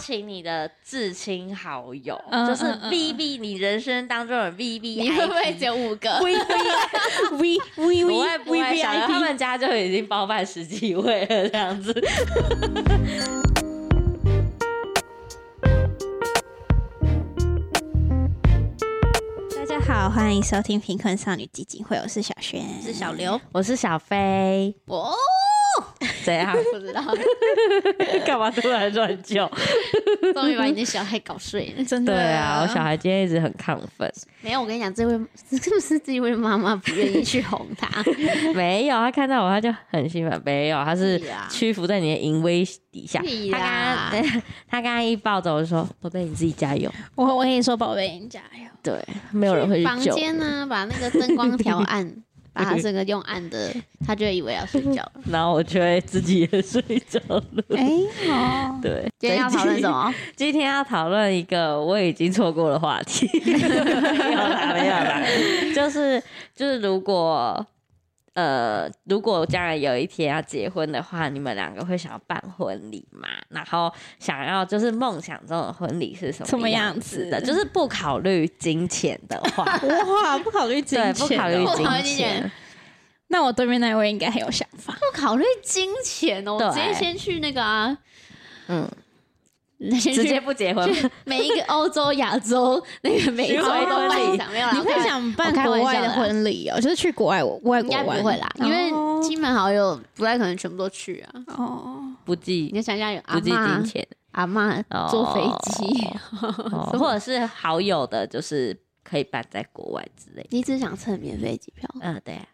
请你的至亲好友，嗯就是 V V，你人生当中的 V V，你会不会只有五个？V V V V 不 V 会不会，V 小刘 I 他们家就已经包办十几位了，这样子。大家好，欢迎收听贫困少女基金会，我是小轩，是小刘，我是小飞，哦，怎样？不知道，干嘛突然乱叫？终于把你的小孩搞睡了。真的对啊，我小孩今天一直很亢奋。没有，我跟你讲，这位是不是这位妈妈不愿意去哄他？没有，他看到我他就很兴奋。没有，他是屈服在你的淫威底下。屁他刚啦刚，他刚刚一抱走，我就说：“宝贝，你自己加油。我我跟你说，宝贝，你加油。”对，没有人会去房救。间呢，把那个灯光调暗，把他这个用暗的，他就以为要睡觉了。然后我就会自己也睡着了。哎，哦，对，今天要讨论什？么？今天要讨论一个我已经错过的话题。没有啦，没有啦，就是就是如果。呃，如果将来有一天要结婚的话，你们两个会想要办婚礼吗？然后想要就是梦想中的婚礼是什什么么样样子子的？就是不考虑金钱的话，哇，不考虑金，钱，不考虑不考虑金金钱钱，那我对面那位应该很有想法。不考虑金钱哦，我直接先去那个啊，嗯，先直接不结婚，每一个欧洲、亚洲、那个美洲都办一场，没有啦。你会想办国外的婚礼哦，就是去国外外应国不会啦，因为哦亲朋好友不太可能全部都去啊。哦，不计你就想想有阿不计金妈、钱，阿妈哦。坐飞机，哦。或者是好友的，就是可以办在国外之类。你只想蹭免费机票，嗯，对啊，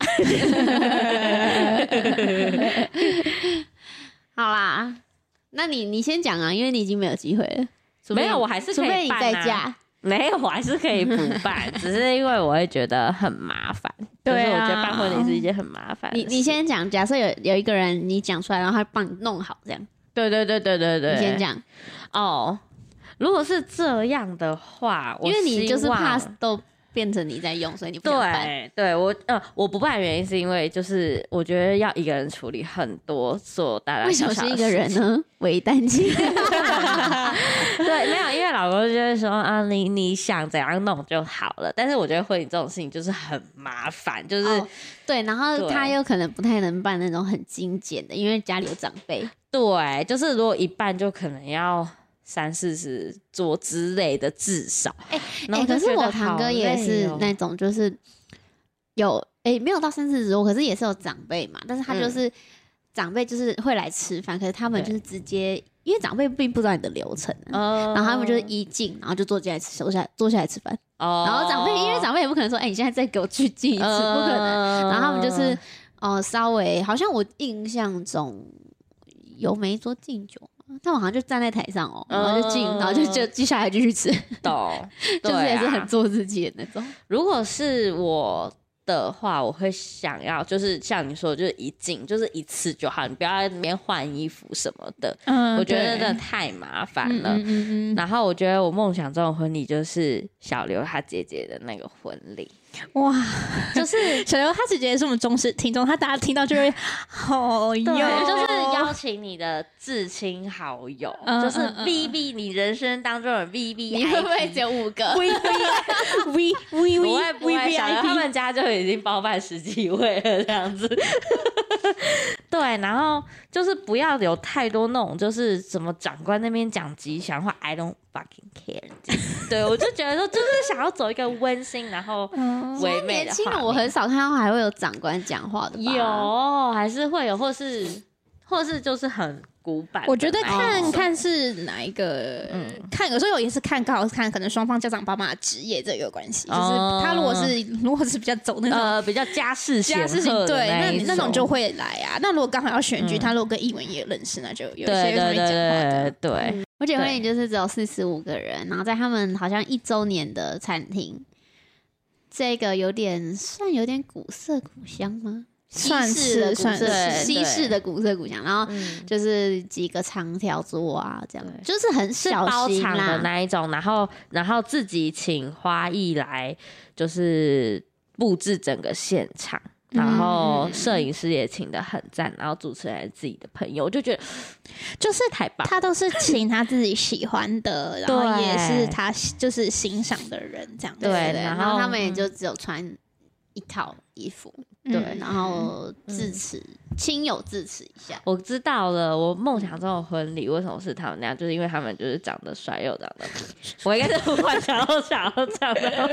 好啦，那你你先讲啊，因为你已经没有机会了。除非没有，我还是可除非你。在家，没有，我还是可以补办，只是因为我会觉得很麻烦。对啊就是我觉得办婚礼是一件很麻烦的你事。你先讲。假设有有一个人你讲出来，然后他帮你弄好，这样对对对对对对，你先讲，哦。如果是这样的话，我因为你就是希望怕都变成你在用，所以你不。对对，我呃我不办的原因是因为就是我觉得要一个人处理很多所大大大为什么是一个？人呢？为单亲。对，没有，因为老公就会说啊，你你想怎样弄就好了。但是我觉得婚礼这种事情就是很麻烦，就是、哦对，然后他又可能不太能办那种很精简的，因为家里有长辈。对，就是如果一办就可能要三四十桌之类的，至少。哎、可是我堂哥也累是哦那种，就是有哎、没有到三四十桌，可是也是有长辈嘛。但是他就是、长辈，就是会来吃饭，可是他们就是直接，因为长辈并不知道你的流程、然后他们就是一进，然后就坐进来吃，坐下来坐下来吃饭。哦然后长辈，因为长辈也不可能说，哎、你现在再给我去进一次，不可能。然后他们就是，呃，稍微好像我印象中有没桌敬酒嘛，他们好像就站在台上哦，然后就进，嗯然后就就接下来继续吃，懂，就是也是很做自己的那种。如果是我的话，我会想要就是像你说的，就是一进就是一次就好，你不要在那边换衣服什么的，嗯我觉得真的太麻烦嗯了。嗯嗯然后我觉得我梦想中的婚礼就是小刘他姐姐的那个婚礼，嗯，哇，就是 小刘他姐姐也是我们忠实听众，他大家听到就会好哟，就是邀请你的至亲好友，就是 V V，你人生当中的 V V，你会不会只有五个？V V V V V 会不 V 会，V 小刘 I 他们家就已经包办十几位了，这样子。对，然后就是不要有太多那种，就是什么长官那边讲吉祥话，I don't fucking care。对，我就觉得说，就是想要走一个温馨，然后唯美的年轻人我很少看到还会有长官讲话的，有还是会有，或是或是就是很古板。我觉得看哦看是哪一个，嗯看有时候也是看刚好是看可能双方家长爸妈的职业这个关系，就是哦他如果是如果是比较走那种。呃比较家世家事情显赫的对，那一那种就会来啊。那如果刚好要选举，嗯他如果跟艺文也认识，那就有一些对对会讲话的对。对，我姐婚礼就是只有四十五个人，然后在他们好像一周年的餐厅，这个有点算有点古色古香吗？算西式的是算古色，是西式的古色古香，然后嗯。就是几个长条桌啊，这样就是很是小型包场的。那一种，然后然后自己请花艺来就是布置整个现场，然后嗯摄影师也请的很赞，然后主持人是自己的朋友，我就觉得就是太棒。他都是请他自己喜欢的，然后也是他就是欣赏的人这样对对，然后他们也就只有穿一套衣服，嗯对，然后致辞，亲友致辞一下。我知道了，我梦想中的婚礼为什么是他们那样，就是因为他们就是长得帅又长得美，我应该是幻想都想要这样的，然后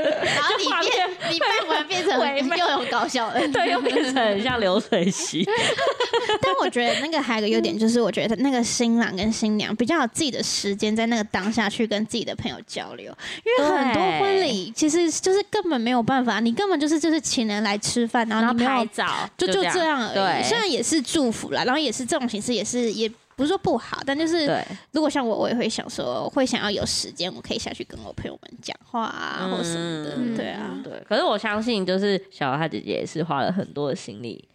你变，你办完变成 又有搞笑的，对，又变成很像流水席。但我觉得那个还有一个优点，就是我觉得那个新郎跟新娘比较有自己的时间，在那个当下去跟自己的朋友交流。因为很多婚礼其实就是根本没有办法，你根本就是就是请人来吃饭，然然后后你拍照，就就这样而已。对虽然也是祝福啦，然后也是这种形式，也是也不是说不好，但就是对，如果像我，我也会想说，会想要有时间，我可以下去跟我朋友们讲话啊，或什么的。嗯对啊，对。可是我相信，就是小豪他姐姐也是花了很多的心力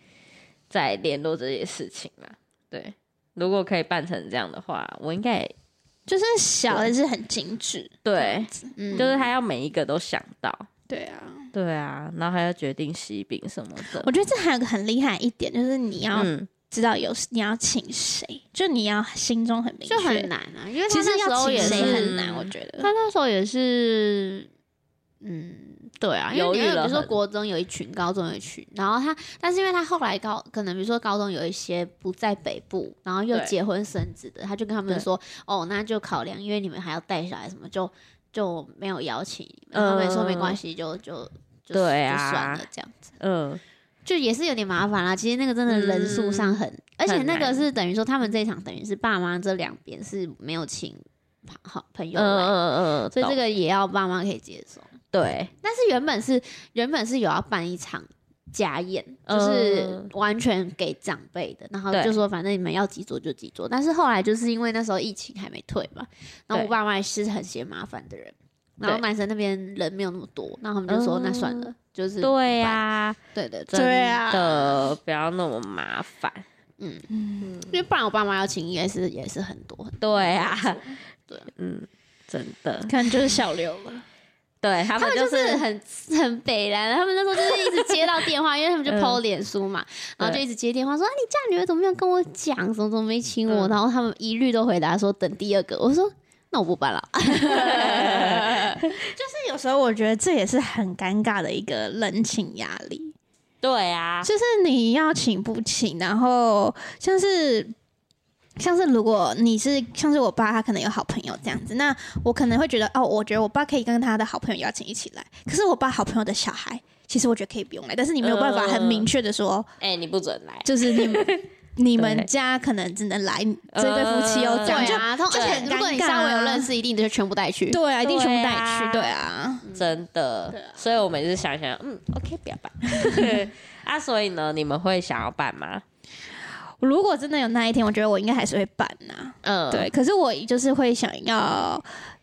在联络这些事情啦。对，如果可以办成这样的话，我应该也就是小的是很精致。对，嗯就是他要每一个都想到。对啊，对啊，然后还要决定喜饼什么的。我觉得这还有个很厉害一点，就是你要嗯，知道有你要请谁，就你要心中很明确，就很难啊，因为他其实那时候也要请谁是很难，我觉得。他那时候也是，嗯，对啊，因为比如说很国中有一群，高中有一群，然后他，但是因为他后来高，可能比如说高中有一些不在北部，然后又对结婚生子的，他就跟他们对说，哦，那就考量，因为你们还要带小孩什么，就就没有邀请你们，他们说没关系，就就就对啊就算了这样子。嗯，就也是有点麻烦啦。其实那个真的人数上很，而且那个是等于说他们这一场等于是爸妈这两边是没有请朋好朋友嗯来，嗯嗯，懂所以这个也要爸妈可以接受。对，但是原本是原本是有要办一场家宴，就是嗯完全给长辈的，然后就说反正你们要几桌就几桌。但是后来就是因为那时候疫情还没退嘛，然后我爸妈也是很嫌麻烦的人。然后男生那边人没有那么多，然后他们就说、嗯那算了，就是对呀，对对对，对啊的，不要那么麻烦。嗯，嗯，因为不然我爸妈要请应该是也是很多。对啊，对啊嗯，真的，可能就是小刘了。对他们就是很很北然，他们那时候就是一直接到电话，因为他们就嗯 PO 脸书嘛，然后就一直接电话说啊，你嫁女儿怎么没有跟我讲，怎么怎么没请我？嗯然后他们一律都回答说等第二个。我说那我不办了，就是有时候我觉得这也是很尴尬的一个人情压力，对啊，就是你要请不请，然后像是。像是如果你是像是我爸，他可能有好朋友这样子，那我可能会觉得哦，我觉得我爸可以跟他的好朋友邀请一起来。可是我爸好朋友的小孩，其实我觉得可以不用来，但是你没有办法很明确的说，哎，你不准来，就是你们你们家可能只能来这对夫妻哦，呃这样就啊，通就很而且如果你稍微有啊认识，一定就全部带去。对啊，一定全部带去，对啊。真的对啊，所以我每次想想，嗯，OK，不要办。啊，所以呢，你们会想要办吗？如果真的有那一天，我觉得我应该还是会办呐、嗯，对，可是我就是会想要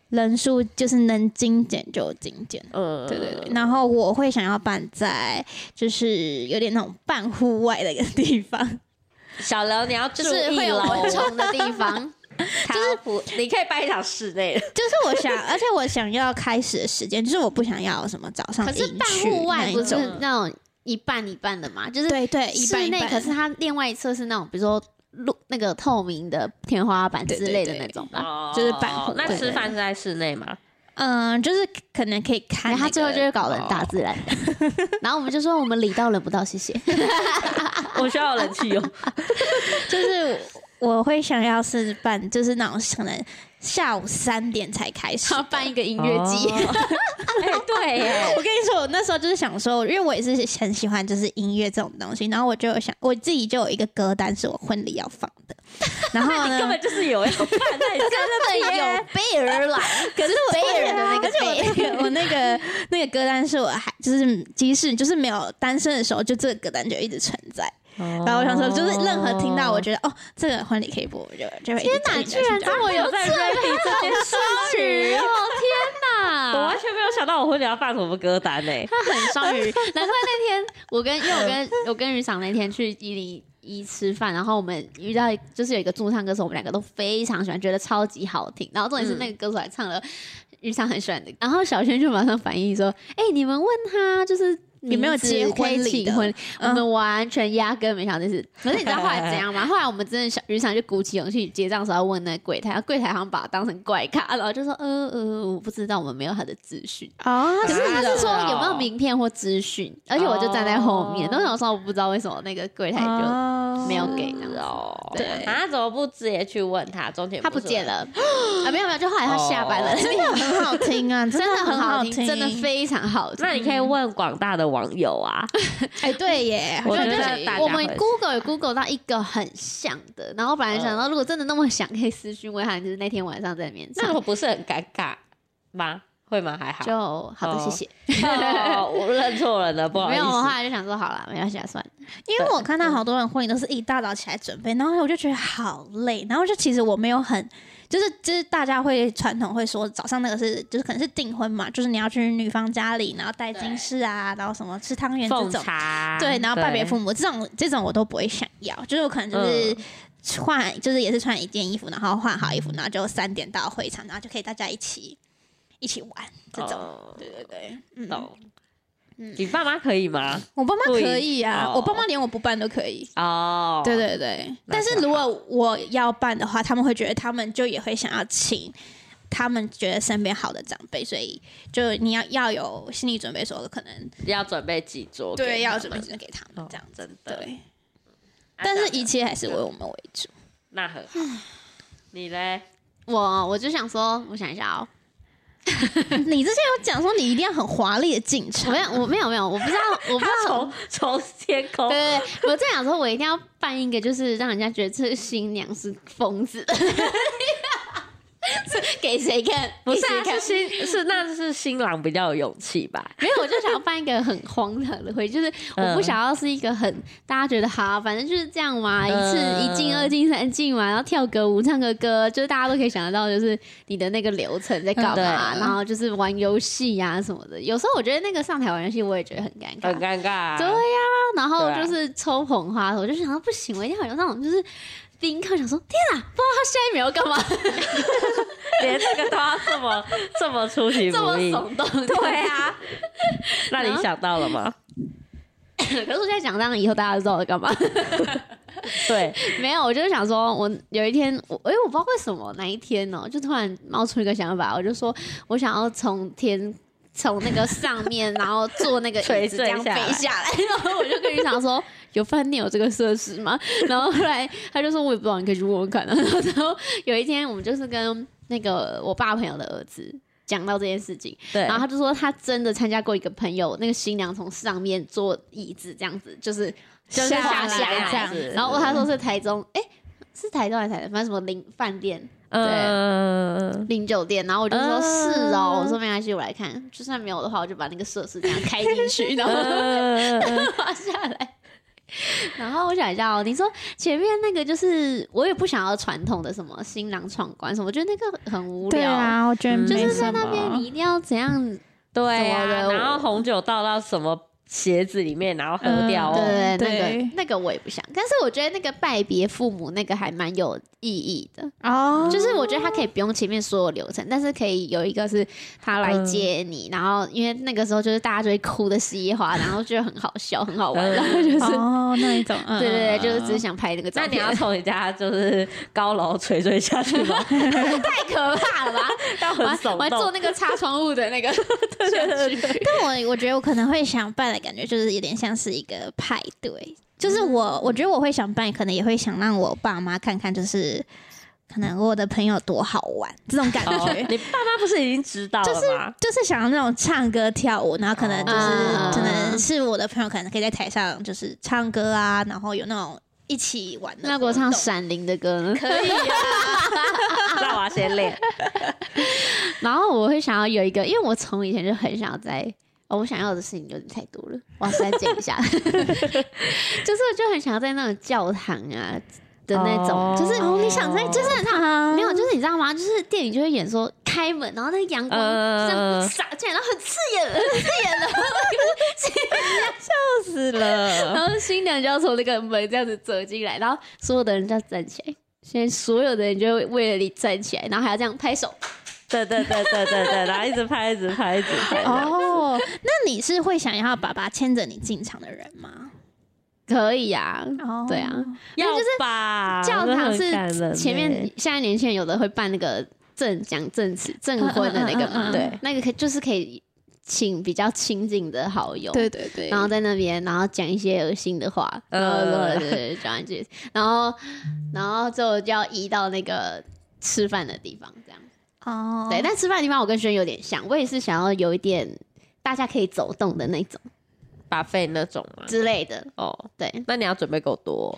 人数就是能精简就精简。嗯，对对对，然后我会想要办在就是有点那种半户外的一个地方，小刘你要注就是会有蚊虫的地方，就是不，你可以办一场室内。的，就是我想，而且我想要开始的时间，就是我不想要什么早上可是办迎去户外不是那种一半一半的嘛，就是对对，一半室内，可是它另外一侧是那种比如说露那个透明的天花板之类的那种吧。哦就是办户那吃饭是在室内吗？嗯，就是可能可以看、他最后就是搞了大自然的，然后我们就说我们礼到人不到，谢谢。我需要有人气哦。就是我会想要是办，就是那种可能下午三点才开始办一个音乐季，哦。哎，对。耶，我跟你说，我那时候就是想说，因为我也是很喜欢就是音乐这种东西，然后我就有想我自己就有一个歌单是我婚礼要放的，然后呢，你根本就是有要办，那你真的有备而来，可是备人的那。个我那个那个歌单是我还就是即使就是没有单身的时候，就这个歌单就一直存在。然后我想说，就是任何听到我觉得哦，这个婚礼可以播，我就就会天哪居然这么有在 ready 这件事情，哦天哪！我完全没有想到我婚礼要放什么歌单呢。他很双鱼，难怪那天我跟因为我跟 我跟于赏那天去一零一吃饭，然后我们遇到就是有一个驻唱歌手，我们两个都非常喜欢，觉得超级好听。然后重点是那个歌手还唱了于赏很喜欢的，然后小轩就马上反应说：“哎、你们问他就是有没有结婚请婚礼，我嗯们完全压根没想到这事。可是你知道后来怎样吗？后来我们真的想，雨伞就鼓起勇气结账的时候问那柜台，柜台好像把它当成怪咖，然后就说呃呃，我不知道，我们没有他的资讯。哦，可是他是说哦有没有名片或资讯，而且我就站在后面，哦那有时候我不知道为什么那个柜台就哦没有给。哦，对啊，怎么不直接去问他？中间他不见了啊，没有没有，就后来他下班了，哦真的很好听啊，真的很很好听，听，真的非常好听。那你可以问广大的网友啊，哎，对耶，我觉像就是得大家我们 Google 有 Google 到一个很像的，然后本来想到如果真的那么想，可以私讯问他，就是那天晚上在面唱，那我不是很尴尬吗？会吗？还好。就好的，哦谢谢。哦，我认错人了，不好意没有，我后思。来就想说好了，没关系，啊，算了。因为我看到好多人婚礼都是一大早起来准备，然后我就觉得好累，然后就其实我没有很。就是就是大家会传统会说早上那个是就是可能是订婚嘛，就是你要去女方家里，然后带金饰啊，然后什么吃汤圆这种，对，然后拜别父母这种这种我都不会想要，就是我可能就是换，就是也是穿一件衣服，然后换好衣服，然后就三点到会场，然后就可以大家一起一起玩这种。哦对对对，嗯，懂。嗯你爸妈可以吗？我爸妈可以啊，哦我爸妈连我不办都可以。哦，对对对，那但是就如果我要办的话，他们会觉得他们就也会想要请他们觉得身边好的长辈，所以就你要要有心理准备，说可能要准备几桌给他们，对要准备给他们哦这样子。真的。对，啊但是一切还是为我们为主。那很好。你嘞？我我就想说，我想一下哦，你之前有讲说你一定要很华丽的进我场没，有，我没有，没有，我不知道，我不知道。从从天空对，对对，我在想说，我一定要办一个，就是让人家觉得这新娘是疯子，是 给谁看？不是啊，看是？新是那是新郎比较有勇气吧？没有，我就想要办一个很荒唐的会，就是我不嗯想要是一个很大家觉得好，反正就是这样嘛，一次嗯一进、二进、三进嘛，然后跳个舞、唱个歌，就是大家都可以想得到，就是你的那个流程在干嘛，嗯然后就是玩游戏呀什么的。有时候我觉得那个上台玩游戏，我也觉得很尴尬很。尴尬啊。对呀、然后就是抽捧花，我就想到不行，我一定要有那种就是宾客想说，天啊，不知道他下一秒要干嘛，连这个都要这么这么出其这么不意。耸动。对啊，那你想到了吗？可是我现在讲这样，以后大家都知道我在干嘛。对，没有，我就是想说，我有一天，我哎、我不知道为什么哪一天呢、就突然冒出一个想法，我就说我想要从天。从那个上面，然后坐那个椅子这样飞下来，然后我就跟于长说：“有饭店有这个设施吗？” 然后后来他就说：“我也不知道，你可以去问问看。”然后然后有一天，我们就是跟那个我爸朋友的儿子讲到这件事情，对，然后他就说他真的参加过一个朋友，那个新娘从上面坐椅子这样子，就是就是下下来这样子。然后他说是台中，哎、是台中还是台中？反正什么零饭店、嗯，零酒店。然后我就说嗯是哦，我说没关系，我来看。就算没有的话，我就把那个设施这样开进去，然后 嗯滑下来。然后我想一下哦，你说前面那个就是我也不想要传统的什么新郎闯关什么，我觉得那个很无聊。对啊，我觉得嗯就是在那边你。一定要怎样对啊，然后红酒倒到什么鞋子里面，然后喝掉哦。对对对，那个那个我也不想，但是我觉得那个拜别父母那个还蛮有意义的，哦，就是我觉得他可以不用前面所有流程，但是可以有一个是他来接你，然后因为那个时候就是大家就会哭的稀哗，然后觉得很好笑很好玩，嗯然后就是。哦那一种，嗯 对对对，就是只是想拍那个照片，那你要从你家就是高楼垂坠下去吗？太可怕了吧！但很我还。我还做那个擦窗户的那个但我我觉得我可能会想办的感觉，就是有点像是一个派对。就是我，我觉得我会想办，可能也会想让我爸妈看看，就是可能我的朋友多好玩这种感哦觉。你爸妈不是已经知道了吗？就是想要那种唱歌跳舞，然后可能就是、哦可能是我的朋友，可能可以在台上就是唱歌啊，然后有那种一起玩的。那如果唱《闪灵》的歌呢？可以啊，那我要先练。然后我会想要有一个，因为我从以前就很想在。哦，我想要的事情有点太多了，我要删减一下。就是我就很想要在那种教堂啊的那种，哦就是哦，你想在就是他没有，就是你知道吗？就是电影就会演说开门，然后那个阳光嗯这样洒进来，然后很刺眼，很刺眼的。笑死了。然后新娘就要从那个门这样子走进来，然后所有的人就要站起来。现在所有的人就会为了你站起来，然后还要这样拍手。对对对对对对，然后一直拍，一直拍，一直拍。哦，那你是会想要爸爸牵着你进场的人吗？可以啊，哦对啊，要就是吧？教堂是前面欸现在年轻人有的会办那个证讲证词证婚的那个嘛，嗯嗯嗯嗯对那个可以就是可以请比较亲近的好友，对对对，然后在那边，然后讲一些恶心的话，呃然后对对对讲一句，然后然后之后就要移到那个吃饭的地方，这样。哦，对，但吃饭的地方我跟轩有点像，我也是想要有一点大家可以走动的那种把费那种嘛。之类的。哦，对，那你要准备够多哦。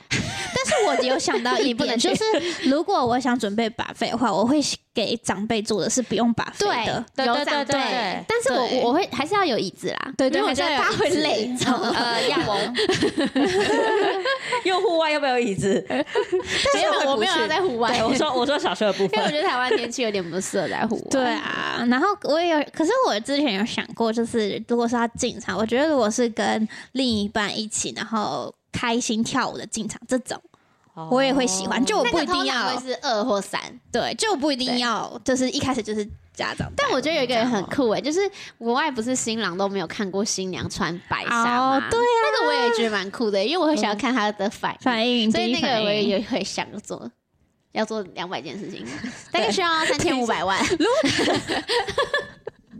但是我有想到一点，你不能就是如果我想准备把费的话，我会给长辈做的是不用把费的。对对有长对对但是我我我会还是要有椅子啦，对对因为我觉得大家会累。呃，要又 户外又没有椅子，没有，我没有要在户外，对，我说 我说小学的部分因为我，觉得台湾天气有点不适合在户外。对啊，然后我也有，可是我之前有想过，就是如果是要进场，我觉得如果是跟另一半一起，然后开心跳舞的进场这种，我也会喜欢。就我不一定要是二或三。对，就不一定要，就是一开始就是家长。但我觉得有一个人很酷诶、就是国外不是新郎都没有看过新娘穿白纱吗？哦对啊，那个我也觉得蛮酷的、因为我会想要看他的反应，反应，所以那个我也应也会想做，要做两百件事情，大概需要三千五百万。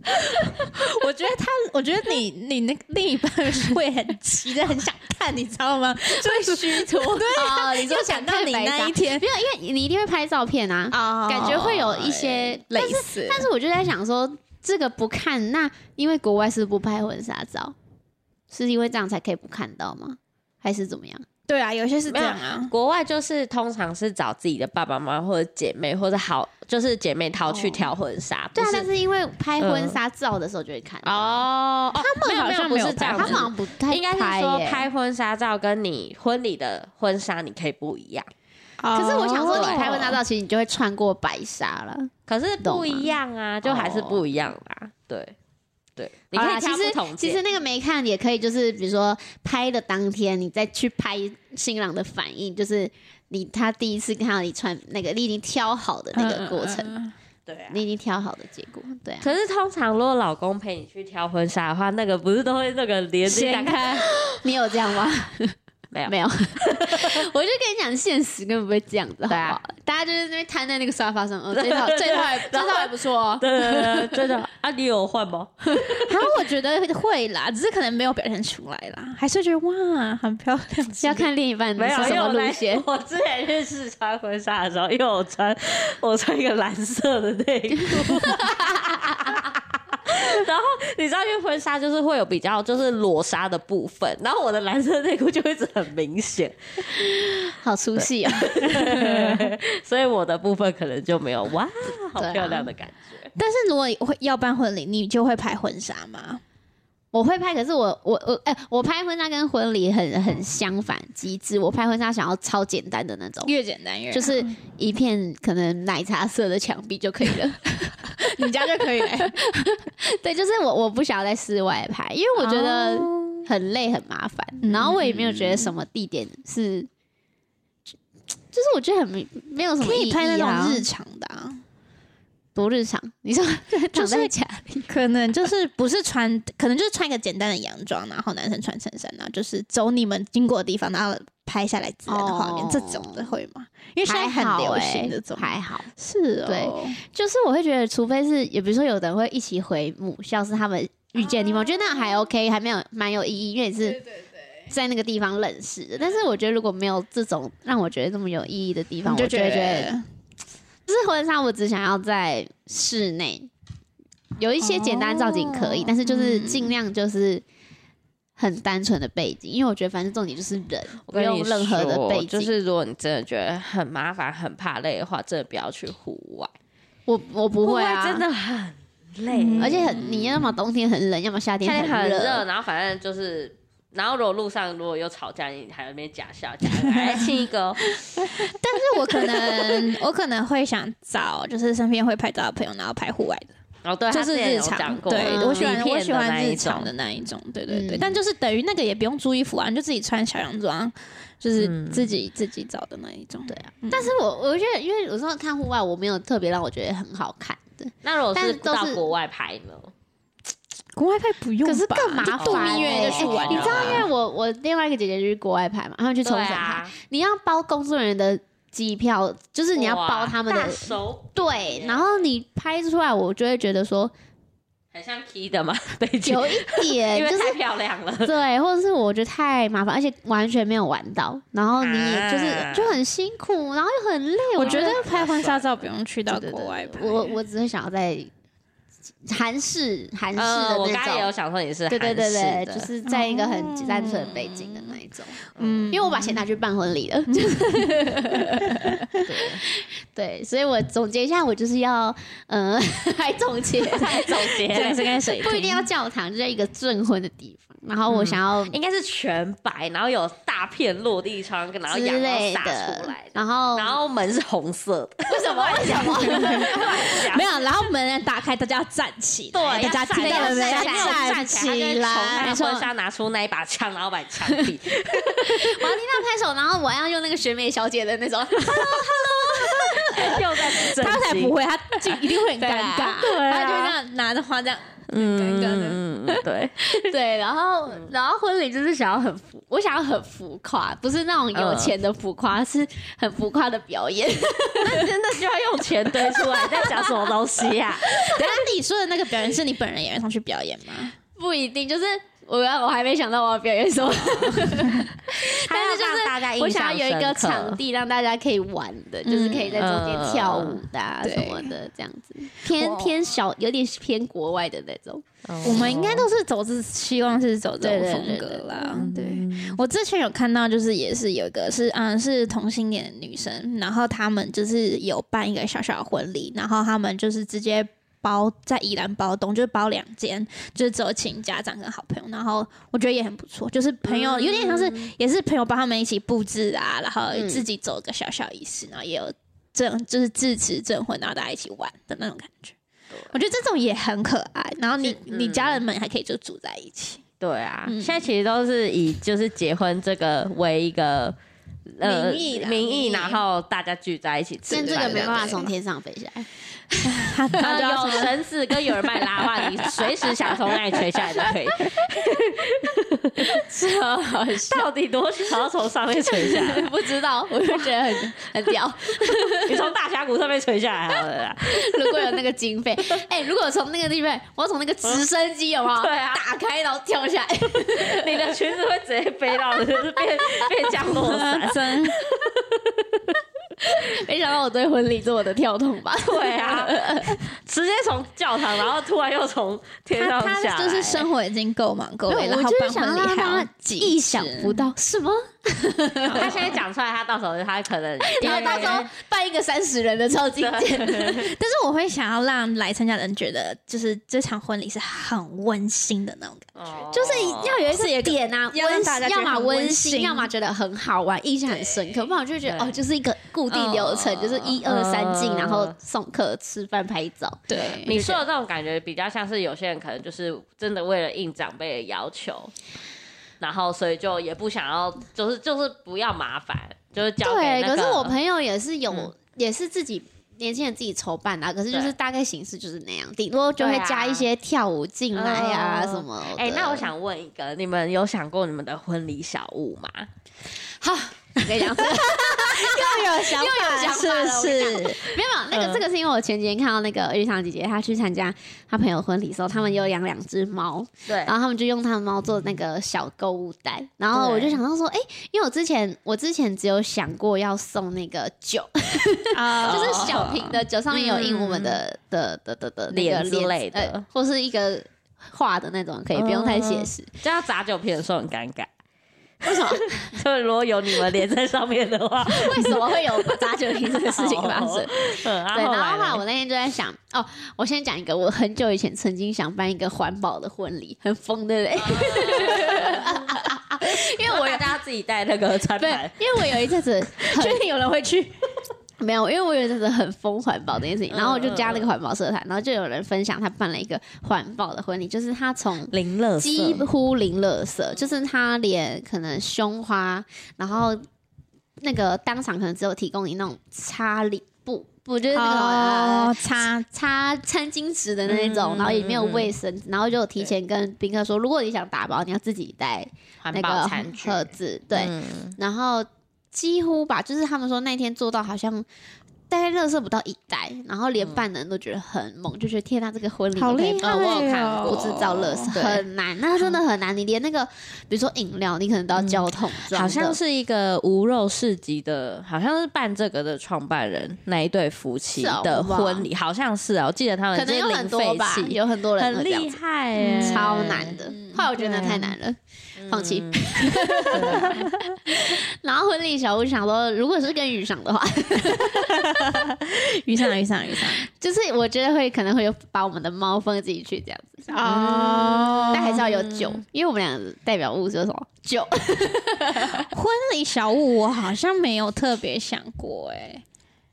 我觉得他，我觉得你你那个另一半会很急的，很想看，你知道吗？就会虚脱。对哦，你就想想到你那一天没有，因为你一定会拍照片啊，啊感觉会有一些类似，但是我就在想说，这个不看，那因为国外是不拍婚纱照，是因为这样才可以不看到吗？还是怎么样？对啊，有些是这样啊。国外就是通常是找自己的爸爸妈妈或者姐妹或者好，就是姐妹淘去挑婚纱，对啊，不但是因为拍婚纱照的时候就会看，哦，他们好像不是这样子，他们好像不太应该是说拍婚纱照跟你婚礼的婚纱你可以不一样，可是我想说，你哦拍婚纱照，其实你就会穿过白纱了。可是不一样啊，就还是不一样啦，对对，你可以其实挑不同其实那个没看也可以，就是比如说拍的当天，你再去拍新郎的反应，就是你他第一次看到你穿那个，你已经挑好的那个过程，嗯对啊。你已经挑好的结果，对啊。可是通常如果老公陪你去挑婚纱的话，那个不是都会那个连接？你有这样吗？没有没有，我就跟你讲，现实根本不会这样子，好不好？大家就是那边瘫在那个沙发上，哦，这套这套这套还不错哦。对对对，真的啊，你有换吗？然 后我觉得会啦，只是可能没有表现出来啦，还是觉得哇，很漂亮。要看另一半没有，是什么路线。我之前去试穿婚纱的时候，因为我穿我穿一个蓝色的内裤。然后你知道，因为婚纱就是会有比较就是裸纱的部分，然后我的蓝色内裤就会一直很明显，好出戏啊！所以我的部分可能就没有哇，好漂亮的感觉。但是如果会要办婚礼，你就会拍婚纱吗？我会拍，可是我我我哎、我拍婚纱跟婚礼很很相反机制。我拍婚纱想要超简单的那种，越简单越就是一片可能奶茶色的墙壁就可以了。你家就可以了。对，就是我我不想要在室外拍，因为我觉得哦。很累很麻烦，嗯然后我也没有觉得什么地点是，就是我觉得很没没有什么可以拍那种日常的、啊，多日常。你说躺在家里，可能就是不是穿，可能就是穿一个简单的洋装，然后男生穿衬衫，然后就是走你们经过的地方，然后拍下来自然的画面，哦这种的会吗？因为现在很流欸行这种，还好。是哦，对就是我会觉得，除非是，也比如说有的人会一起回母校，是他们遇见的地方，我觉得那样还 OK，还没有蛮有意义，因为你是在那个地方认识的。但是我觉得如果没有这种让我觉得这么有意义的地方，我就觉得，得就是婚纱，我只想要在室内有一些简单造景可以，哦但是就是嗯尽量就是。很单纯的背景，因为我觉得反正重点就是人，不我跟你用任何的说背景。就是如果你真的觉得很麻烦、很怕累的话，真的不要去户外。我我不会啊，真的很累，嗯而且很你要么冬天很冷，要么夏天夏天很热。热，然后反正就是，然后如果路上如果有吵架，你还在那边假笑，假来 亲一个哦，但是我可能 我可能会想找就是身边会拍照的朋友，然后拍户外的，哦对，就是日常对嗯我喜欢我喜欢日常的那一种，对对对。嗯但就是等于那个也不用租衣服啊，你就自己穿小洋装，就是嗯自己自己找的那一种。对啊嗯，但是我我觉得，因为有时候看户外，我没有特别让我觉得很好看的。那如果是到国外拍呢？国外派不用吧，可是更麻就度蜜月欸就去玩了。你知道，因为我我另外一个姐姐就是国外派嘛，他们去冲绳派，啊，你要包工作人员的机票，就是你要包他们的手对，然后你拍出来，我就会觉得说很像 K 的嘛，北京，有一点 就是因为太漂亮了。对，或者是我觉得太麻烦，而且完全没有玩到，然后你也就是、啊就很辛苦，然后又很累。我觉觉得拍婚纱照不用去到对对对国外拍。我我只是想要在韩式韩式的呃，我那刚才也有种。想说你是对对对对，就是在一个很单纯的背景的那一种，嗯因为我把钱拿去办婚礼了，就是 对。对，所以我总结一下，我就是要，嗯、还总结，总结。不一定要教堂，就在一个证婚的地方，然后我想要应该是全白，然后有大片落地窗，然后之阳光洒出来，，然后然后门是红色的，为什么？为什么？没有，然后门打开，大家要站起来，对，大家听到了没？要站起来站起来，来，从婚纱拿出那一把枪，然后把枪毙。我要听到拍手，然后我要用那个选美小姐的那种，又在他才不会，他就一定会很尴尬，对啊。他就会这样拿着花这样，嗯尴尬的嗯嗯，对，对，然后然后婚礼就是想要很浮，我想要很浮夸，不是那种有钱的浮夸，是很浮夸的表演。那真的就要用钱堆出来，在讲什么东西呀？等下你说的那个表演是你本人也会上去表演吗？不一定，就是我要我还没想到我要表演什么，但是就是大家是我想要有一个场地让大家可以玩的，就是可以在中间嗯跳舞的、啊什么的，这样子。偏偏小，有点偏国外的那种。我们应该都是走是希望是走这种风格啦。嗯对我之前有看到，就是也是有一个是嗯是同性恋的女生，然后他们就是有办一个小小的婚礼，然后他们就是直接。包在宜兰包栋，就是包两间，就是只有请家长跟好朋友，然后我觉得也很不错，就是朋友、有点像是也是朋友帮他们一起布置啊，然后嗯自己走个小小仪式，然后也有证就是致辞证婚，然后大家一起玩的那种感觉。我觉得这种也很可爱，然后你、你家人们还可以就住在一起。对啊，嗯现在其实都是以就是结婚这个为一个呃名义啦名义，名义然后大家聚在一起吃但这饭。个没办法对从天上飞下来，他有绳子跟有人帮你拉的话，你随时想从那里垂下来都可以。超好笑。到底多想要从上面垂下来？不知道，我就觉得很很屌。你从大峡谷上面垂下来好了啦。如果有那个经费，哎、如果从那个地方，我要从那个直升机有没有？对啊打开然后跳下来，你的裙子会直接飞到，就是变变降落伞。真 没想到我对婚礼这么的跳动吧？对啊，直接从教堂，然后突然又从天上下来，他就是生活已经够忙够累，然后办就是想婚礼还要让他意想不到。什么，他现在讲出来，他到时候他可能 然后到时候办一个三十人的超经典，但是我会想要让来参加的人觉得，就是这场婚礼是很温馨的那种感觉。就是要有一是有一个个点啊，温要么温馨，要么觉得很好玩，印象很深刻，不然我就会觉得哦，就是一个固定流程，就是一二三进，嗯然后送客、吃饭、拍照。对你说的这种感觉，比较像是有些人可能就是真的为了应长辈的要求，然后所以就也不想要，就是就是不要麻烦，就是交给对，那个。可是我朋友也是有，嗯也是自己年轻人自己筹办的啊、可是就是大概形式就是那样，顶多就会加一些跳舞进来啊、嗯什么的。哎、那我想问一个，你们有想过你们的婚礼小物吗？好，我跟你讲，这个又有想又有想法是不是？没有，没有那个、嗯。这个是因为我前几天看到那个日常姐姐，她去参加她朋友婚礼的时候，他们有养两只猫，对。然后他们就用他们猫做那个小购物袋，然后我就想到说，哎、因为我之前我之前只有想过要送那个酒，啊 就是小瓶的酒，上面有印我们的、的的的的那个脸之类的。呃或是一个画的那种，可以不用太写实。这样砸酒瓶的时候很尴尬。为什么？就是如果有你们连在上面的话，为什么会有砸酒瓶这个事情发生？嗯，对，然后后来我那天就在想，哦，我先讲一个，我很久以前曾经想办一个环保的婚礼，很疯的嘞。因为我有大家自己带那个餐对盘，，因为我有一阵子很 确定有人会去？没有，因为我有一阵子很疯环保这件事情，然后我就加嗯那个环保社团，然后就有人分享他办了一个环保的婚礼，就是他从零乐几乎零乐色，就是他连可能胸花，然后那个当场可能只有提供你那种擦脸布布，就是那种、呃哦，擦。擦餐巾纸的那种，嗯然后也没有卫生，然后就提前跟宾客说，如果你想打包，你要自己带那个盒子，对，嗯。然后几乎吧，就是他们说那天做到好像。大概乐色不到一袋，然后连办的人都觉得很猛，就觉得天呐，这个婚礼好厉害哦。我有看不制造乐色。很难，那真的很难。你连那个，比如说饮料，你可能都要交桶装，好像是一个无肉市集的，好像是办这个的创办人那一对夫妻的婚礼，好像是啊，我记得他们可能有很多吧，弃，有很多人很厉害耶，超难的。后来我觉得太难了，放弃。嗯 然后婚礼小屋想说，如果是跟雨赏的话，遇上遇上遇上就是我觉得会可能会有把我们的猫放进去这样子，哦但还是要有酒，因为我们俩的代表物就是什么酒。婚礼小物，我好像没有特别想过哎。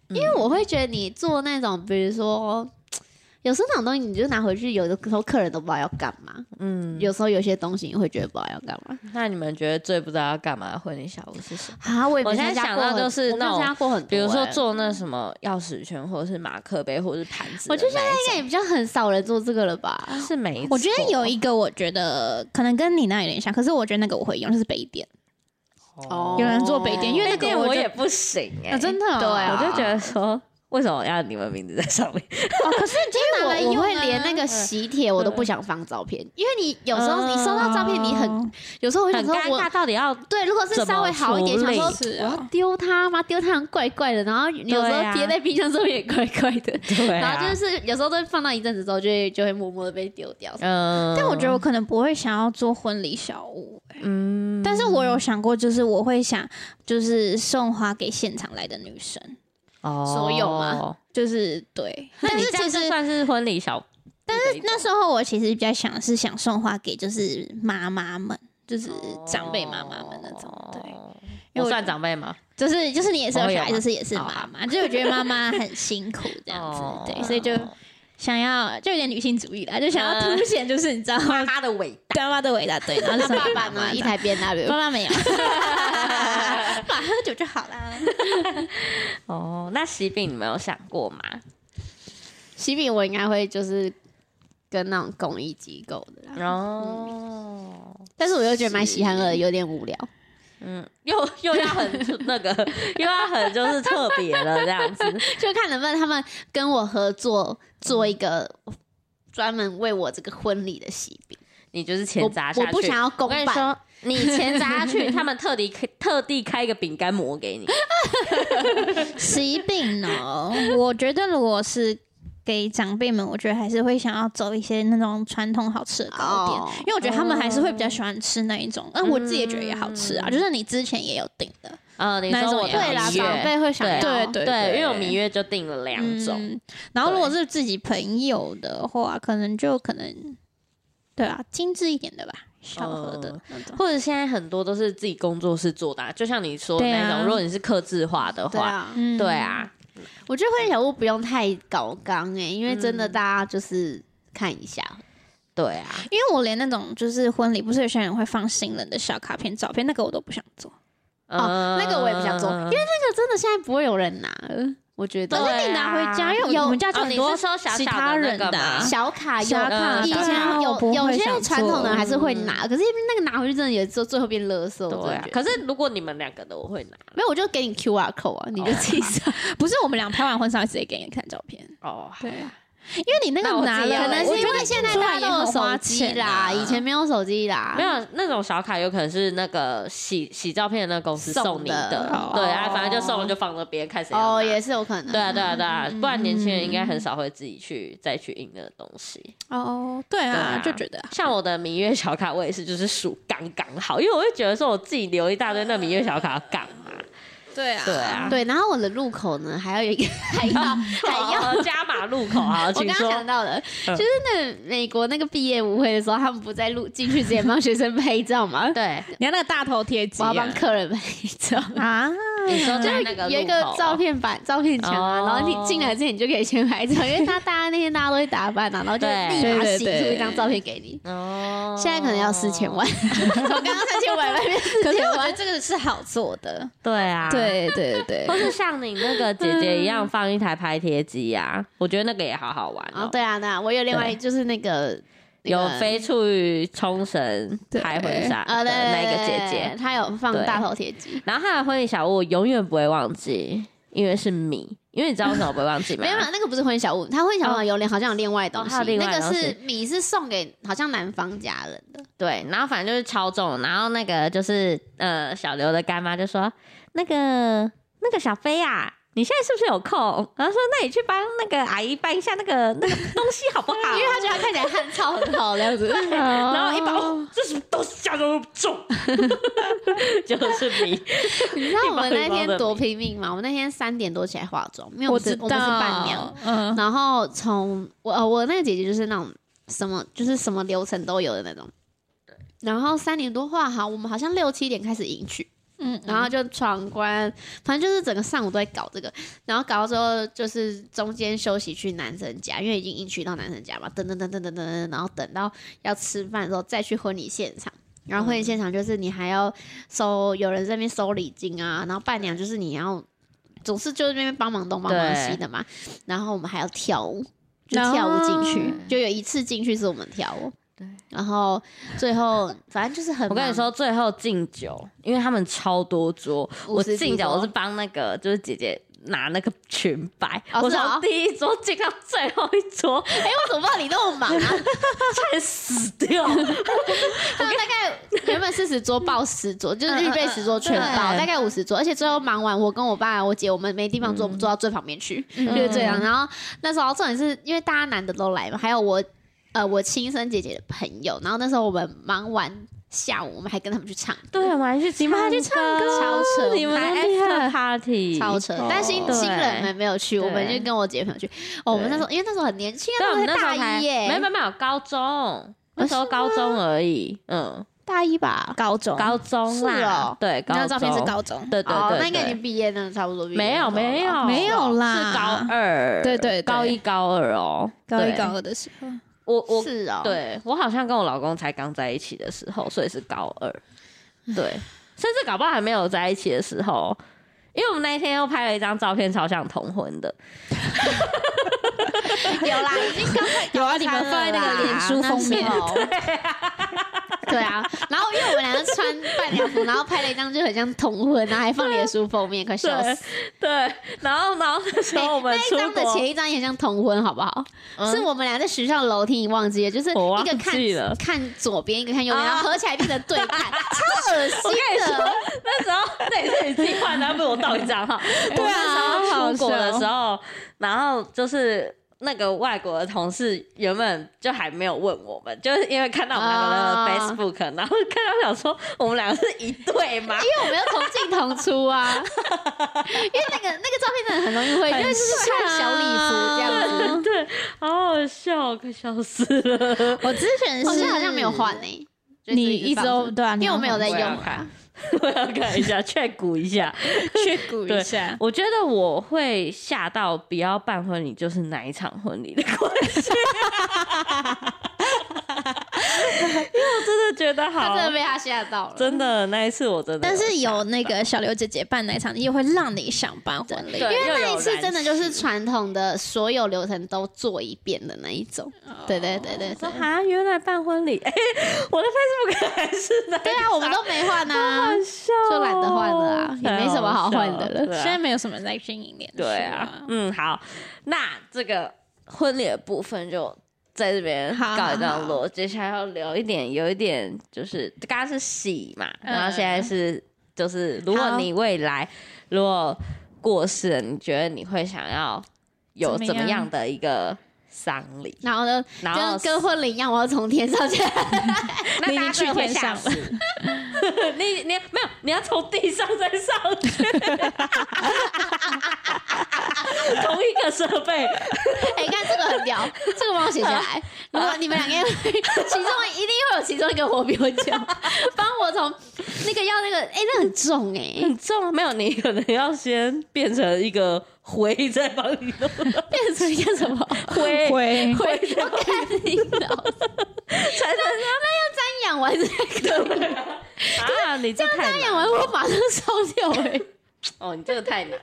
因为我会觉得你做那种，比如说。有时候那种东西，你就拿回去，有的时候客人都不知道要干嘛。嗯，有时候有些东西你会觉得不知道要干嘛。那你们觉得最不知道要干嘛的婚礼小物是什么？啊，我也我现在想到就是那种很多、比如说欸做那什么钥匙圈，或者是马克杯，或者是盘子。我觉得现在应该也比较很少人做这个了吧？是没错，我觉得有一个，我觉得可能跟你那有点像，可是我觉得那个我会用，就是杯垫。哦有人做杯垫因为那个我就杯垫我也不行哎、啊，真的哦，对啊我就觉得说，为什么要你们名字在上面？哦，可是今天拿来我会连那个喜帖我都不想放照片，因为你有时候你收到照片，你很哦。有时候我想说我很尴尬，到底要对，如果是稍微好一点，想说我要丢它吗？丢它怪怪的，然后有时候贴在冰箱上面也怪怪的，对、啊，然后就是有时候都放到一阵子之后，就会就会默默的被丢掉。嗯，但我觉得我可能不会想要做婚礼小物、欸。嗯，但是我有想过，就是我会想，就是送花给现场来的女生，哦所有吗？就是对。那你这样但是其实算是婚礼小，但是那时候我其实比较想是想送花给就是妈妈们，就是长辈妈妈们那种，对。因为我我算长辈吗？就是就是你也是有小孩，我有吗就是也是妈妈，就我觉得妈妈很辛苦这样子，哦对，所以就想要就有点女性主义啦，就想要凸显就是你知道吗？妈的伟大，妈妈的伟大，对，然后就那送给爸爸呢？一台 B N W，爸爸没有，爸喝酒就好啦。哦，那喜饼你们有想过吗？喜饼我应该会就是跟那种公益机构的啦，哦，但是我又觉得买喜憨儿有点无聊。嗯，又 又要很那个，又要很就是特别了这样子。就看能不能他们跟我合作做一个专门为我这个婚礼的喜饼。你就是钱我砸下去，我不想要我公办，跟你说，你钱砸下去，他们特地开特地开一个饼干模给你。喜饼呢，我觉得如果是给长辈们，我觉得还是会想要走一些那种传统好吃的糕点，哦因为我觉得他们还是会比较喜欢吃那一种。那、我自己也觉得也好吃啊，就是你之前也有订的，呃，你说我对啦，长辈会想要，对对对，因为我蜜月就订了两种，嗯。然后如果是自己朋友的话，可能就可能对啊，精致一点的吧，小盒的。或者现在很多都是自己工作室做的啊、就像你说那种，如果你是刻字化的话，对啊，嗯对，啊，我觉得婚礼小物不用太搞纲哎，因为真的嗯。大家就是看一下，对啊，因为我连那种就是婚礼，不是有些人会放新人的小卡片、照片，那个我都不想做。哦那个我也不想做因为那个真的现在不会有人拿了，我觉得。对可是你拿回家，因为有我们家很多是说小小的其他人那个啊吗小卡有小卡以对前啊有有些传统的还是会拿，可是那个拿回去真的有时候最后变垃圾，我真对。可是如果你们两个的，我会拿没有，我就给你 Q R code 啊，你就自己扫。不是我们俩拍完婚纱会直接给你看照片，哦，对，因为你那个拿了，可能是因为现在大家都有手机啦，啊以前没有手机啦，没有那种小卡，有可能是那个洗洗照片的那个公司送送你的。对啊，反正就送了就放那边，看谁要哦，也是有可能。对啊，对啊，对啊，不然年轻人应该很少会自己去再去印那个东西。哦，对啊对啊，就觉得。像我的明月小卡，我也是就是数刚刚好，因为我会觉得说我自己留一大堆那明月小卡要干嘛？对啊对啊，对，然后我的入口呢，还要有一个，还要还要。加码路口，啊，我刚刚想。到的，就是那美国那个毕业舞会的时候，他们不在录进去之前帮学生拍照吗？对，你看那个大头贴纸我要帮客人拍照。啊，你说个有一个照片板、照片墙啊，哦然后你进来之前你就可以先拍照，因为他大家那天大家都会打扮啊，然后就对立马洗出一张照片给你。哦，现在可能要四千万，我刚刚三千万，四千万可是我觉得。这个是好做的，对啊，。对对对对 或是像你那个姐姐一样放一台拍贴机呀，我觉得那个也好好玩哦，哦。对啊，对啊，我有另外就是那个有飞出去冲绳拍婚纱啊，的对那个姐姐，她有放大头贴机。然后她的婚礼小物我永远不会忘记，因为是米。因为你知道为什么我不会忘记吗？没有，那个不是婚礼小物，她婚礼小物有两好像有另外东西，那个是米是送给好像男方家人的，对，然后反正就是超重，然后那个就是呃小刘的干妈就说那个那个小飞啊。你现在是不是有空？然后说，那你去帮那个阿姨搬一下那个那个东西好不好？因为他觉得他看起来汗臭很好的样子。然后一把，哦，这什么东西加的那么重？就是你，你知道我们那天多拼命吗？我们那天三点多起来化妆，因为我们是我们是伴娘，嗯，然后从我呃我那个姐姐就是那种什么就是什么流程都有的那种。然后三点多画好，我们好像六七点开始迎娶，嗯，然后就闯关，反正就是整个上午都在搞这个，然后搞到之后就是中间休息去男生家，因为已经迎娶到男生家嘛，等等等等等等等，然后等到要吃饭的时候再去婚礼现场。然后婚礼现场就是你还要收有人在那边收礼金啊，然后伴娘就是你要总是就是那边帮忙东帮忙西的嘛，然后我们还要跳舞，就跳舞进去，就有一次进去是我们跳舞，对，然后最后反正就是很我跟你说，最后敬酒，因为他们超多桌，我50敬酒我是帮那个就是姐姐拿那个裙摆，我从第一桌敬到最后一桌，哎、我怎么不知道你那么忙啊？差点死掉。他们大概原本四十桌报十桌，就是预备十桌全包，嗯嗯嗯。大概五十桌，而且最后忙完，我跟我爸、我姐，我们没地方坐，我们坐到最旁边去，就是这样。然后那时候重点是因为大家男的都来嘛，还有我呃我亲生姐姐的朋友，然后那时候我们忙完下午，我们还跟他们去唱歌，对，我们还去，你们还去唱歌，超扯你们还好厉害 after party，超扯。但新对新人们没有去，我们就跟我姐朋友去。哦，我们那时候因为那时候很年轻，啊，我们那时候才大一耶，没有没有没有高中，那时候高中而已，嗯，大一吧。高中，高中是啦哦，对，高中那照片是高中，对对哦，对，那应该已经毕业了，差不多毕业没有没有没有啦是高二，对对对高一高二哦，对高一高二的时候，我我是哦，对我好像跟我老公才刚在一起的时候，所以是高二，对，甚至搞不好还没有在一起的时候，因为我们那一天又拍了一张照片，超像同婚的，有啦，已经刚才有啊你们放在那个脸书封面那时候对啊，然后因为我们两个穿伴娘服，然后拍了一张就很像同婚，然后还放脸书封面，快笑死！对，然后然后那时候我们那张的前一张也很像同婚，好不好？嗯是我们俩在学校楼梯，你忘记了？就是一个看看左边，一个看右边，啊然后合起来变成对看，超恶心的。那时候那也是你自己换的，不是我盗一张哈。对啊出国的笑时候，然后就是。那个外国的同事原本就还没有问我们，就是因为看到我们两个啊的 Facebook，、然后看到想说我们两个是一对吗？因为我们要同进同出啊，因为那个那个照片真的很容易会，因为就是穿小礼服这样子。对，好好笑，快笑死了。我之前是好像没有换呢，就是你一直放着都对啊，因为我没有在用我要啊看。我要看一下，确估一下。去 鼓对一下，我觉得我会吓到不要办婚礼，就是哪一场婚礼的关系。因为我真的觉得好。他真，的被他吓到了。真的那一次我真的，但是有那个小刘姐姐办那一场，也会让你想办婚礼，因为那一次真的就是传统的所有流程都做一遍的那一种。对对对对对。说啊，原来办婚礼，哎、我的 Facebook 还是那对啊，我们都没换啊。好，笑哦，就懒得换了啊也没什么好换的了。现在没有什么人在经营脸书对啊，嗯，好，那这个婚礼的部分就在这边好告一段落，接下来要聊一点，有一点就是刚刚是喜嘛，然后现在是就是，如果你未来如果过世了，你觉得你会想要有怎么样的一个丧礼？然后呢，然后跟跟婚礼一样，我要从天上下。来。那大家去天上。了 你你没有，你要从地上再上去，同一个设备。哎，看这个很屌，这个帮我写下来，然后你们两个会，其中一定会有其中一个我比我强，帮我从那个要那个，哎、那很重哎、很重啊，没有你可能要先变成一个灰，在帮你弄。变成一个什么？灰灰灰我看你老师，才能那要瞻仰完这个，啊！你这太瞻仰完我马上烧掉哎、哦，你这个太难了，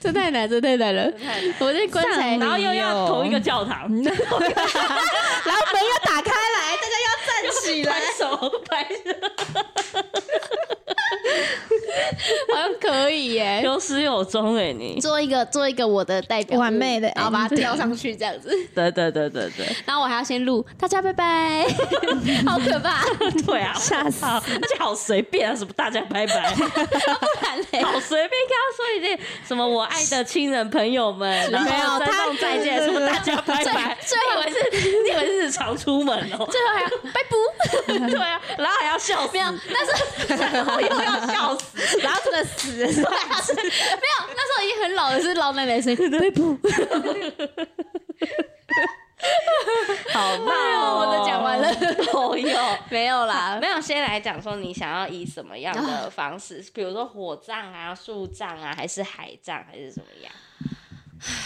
这太难，这太难了。太难。我在棺材，然后又要同一个教堂，然后门要打开来，大家要站起来。拍。手拍手，好像可以耶、有始有终哎，你。做一个做一个我的代表完美的然后把它吊上去这样子，对对对对对。然后我还要先录大家拜拜，好可怕，对啊！吓死。好而且好随便啊，什么大家拜拜，不然嘞。好随便，跟他说一句什么我爱的亲人朋友们，然没有后郑他重再见，什么大家拜拜，最以为是你以为是日常出门哦？最后还要拜不，对啊，然后还要笑不要，但是然后又要笑死，然后真的死了，没有，那时候已经很老了，是老奶奶声音，拜不，好闹哦！我都讲完了，哦哟。没有啦没，有，先来讲说你想要以什么样的方式，比如说火葬啊、树葬啊，还是海葬，还是怎么样？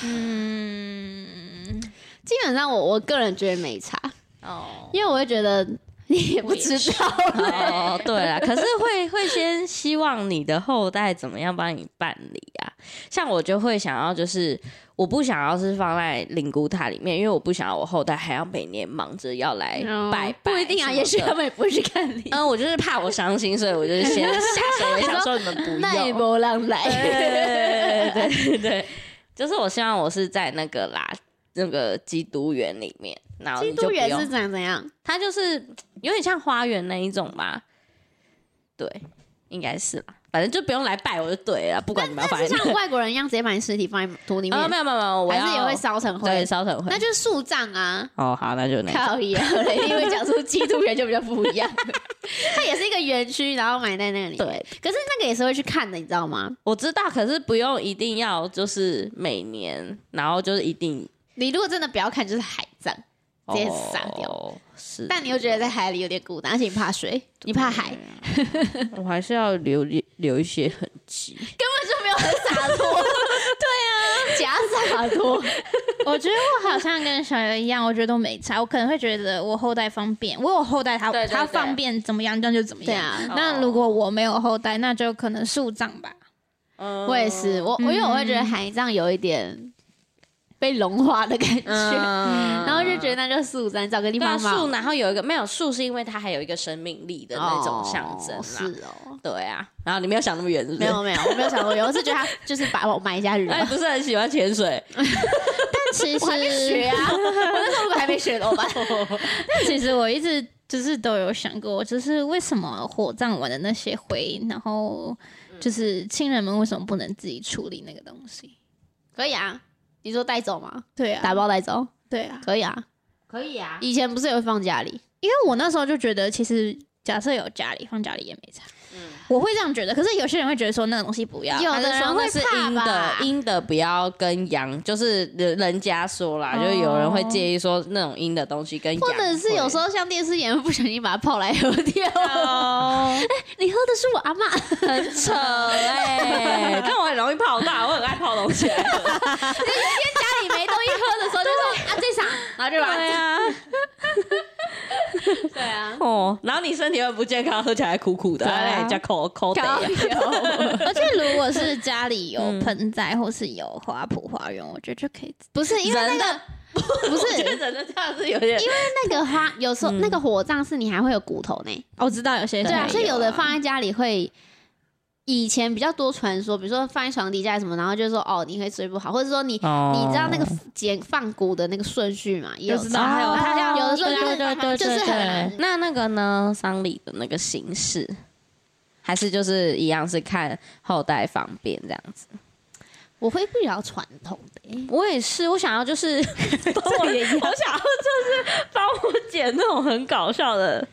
嗯，基本上我我个人觉得没差，哦因为我会觉得 你也不知道，哦，对啊，可是会 会先希望你的后代怎么样帮你办理啊？像我就会想要，就是我不想要是放在灵骨塔里面，因为我不想要我后代还要每年忙着要来拜拜，不一定啊，也许他。们也不会去看你，嗯，我就是怕我伤心，所以我就是先下手为强，说你们不那也用。不让来，对对对对，就是我希望我是在那个啦，那个基督园里面，然后基督园是长怎样？它就是有点像花园那一种吧？对，应该是吧。反正就不用来拜我就对了，不管你们要放在哪。是像外国人一样直接把你尸体放在土里面啊，，没有没有没有，我要还是也会烧成对灰？烧成灰那。就是树葬啊。哦，好，那就那个。靠一样，因为讲出基督园就比较不一样。它也是一个园区，然后埋在那里。对，可是那个也是会去看的，你知道吗？我知道，可是不用一定要就是每年，然后就是一定你如果真的不要看，就是海葬，直接撒掉。哦是，但你又觉得在海里有点孤单，而且你怕水，你怕海，我还是要留留一些痕迹。根本就没有很洒脱。对啊，假洒脱。我觉得我好像跟小游一样，我觉得都没差。我可能会觉得我后代方便，我有后代他他方便怎么样，那就怎么样。那如果我没有后代，那就可能树葬吧。嗯我也是，我我因为我会觉得海葬有一点被融化的感觉，嗯然后就觉得那就树葬，找个地方树，然后有一个没有树，是因为它还有一个生命力的那种象征哦是。哦。对啊，然后你没有想那么远，是不是？没有没有，我没有想过，我是觉得它就是把我埋下去了 哎，。不是很喜欢潜水，但其我还没实学啊，我那时候还没学怎么办？但其实我一直就是都有想过，就是为什么火葬完的那些灰，然后就是亲人们为什么不能自己处理那个东西？可以啊，你说带走吗？对啊，打包带走，对啊，可以啊。可以啊。以前不是也会放家里？因为我那时候就觉得，其实假设有家里放家里也没差，嗯。我会这样觉得。可是有些人会觉得说那个东西不要，有的人会是怕阴的，阴的不要跟阳，就是人人家说啦，哦。就是有人会介意说那种阴的东西跟阳，或者是有时候像电视演员不小心把它泡来喝掉，哦，你喝的是我阿妈，很扯哎，但我很容易泡大，我很爱泡东西。一天。家里没东西喝的时候就说啊这啥，然后就把它 对啊，哦，然后你身体又不健康，喝起来苦苦的，对。而且如果是家里有嗯盆栽或是有花圃花园，我觉得就可以。不是因为那人个不是我觉得人的这样是有点，因为那个花，有时候嗯那个火葬是你还会有骨头呢。我知道有些对啊，所以有的啊放在家里会。以前比较多传说，比如说放在床底下什么，然后就说哦你会睡不好，或者说你、哦。你知道那个捡放骨的那个顺序嘛，也有。知道还有差它要有的时候就是对对对就是对很对那那个呢，丧礼的那个形式，还是就是一样是看后代方便这样子。我会比较传统的、欸，我也是，我想要就是 帮我，我想要就是帮我剪那种很搞笑的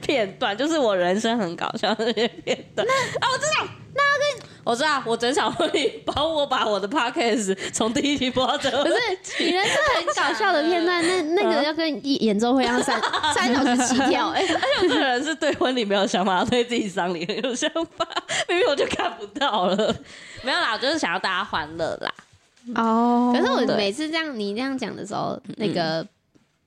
片段，就是我人生很搞笑的那些片段。啊，我知道，那跟我知道，我整场婚礼帮我把我的 podcast 从第一集播到最后。不是，你人生很搞笑的片段，那 那个要跟演演奏会一样三 三小时起跳，哎、而且我这个人是对婚礼没有想法，对自己丧礼很有想法，明明我就看不到了。没有啦，我就是想要大家欢乐啦。哦可是我每次这样你这样讲的时候，那个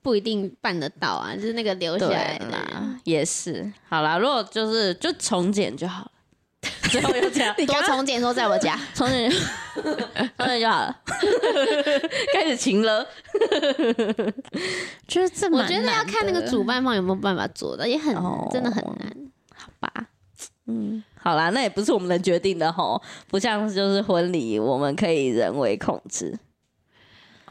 不一定办得到啊，就是那个留下来的。啦，也是。好啦，如果就是就重剪就好了。最后又这样，多重剪说在我家，重剪，重剪就好了。开始晴了，觉得这我蛮觉得要看那个主办方有没有办法做到，也很真的很难。好吧？嗯，好啦，那也不是我们能决定的吼，不像就是婚礼，我们可以人为控制，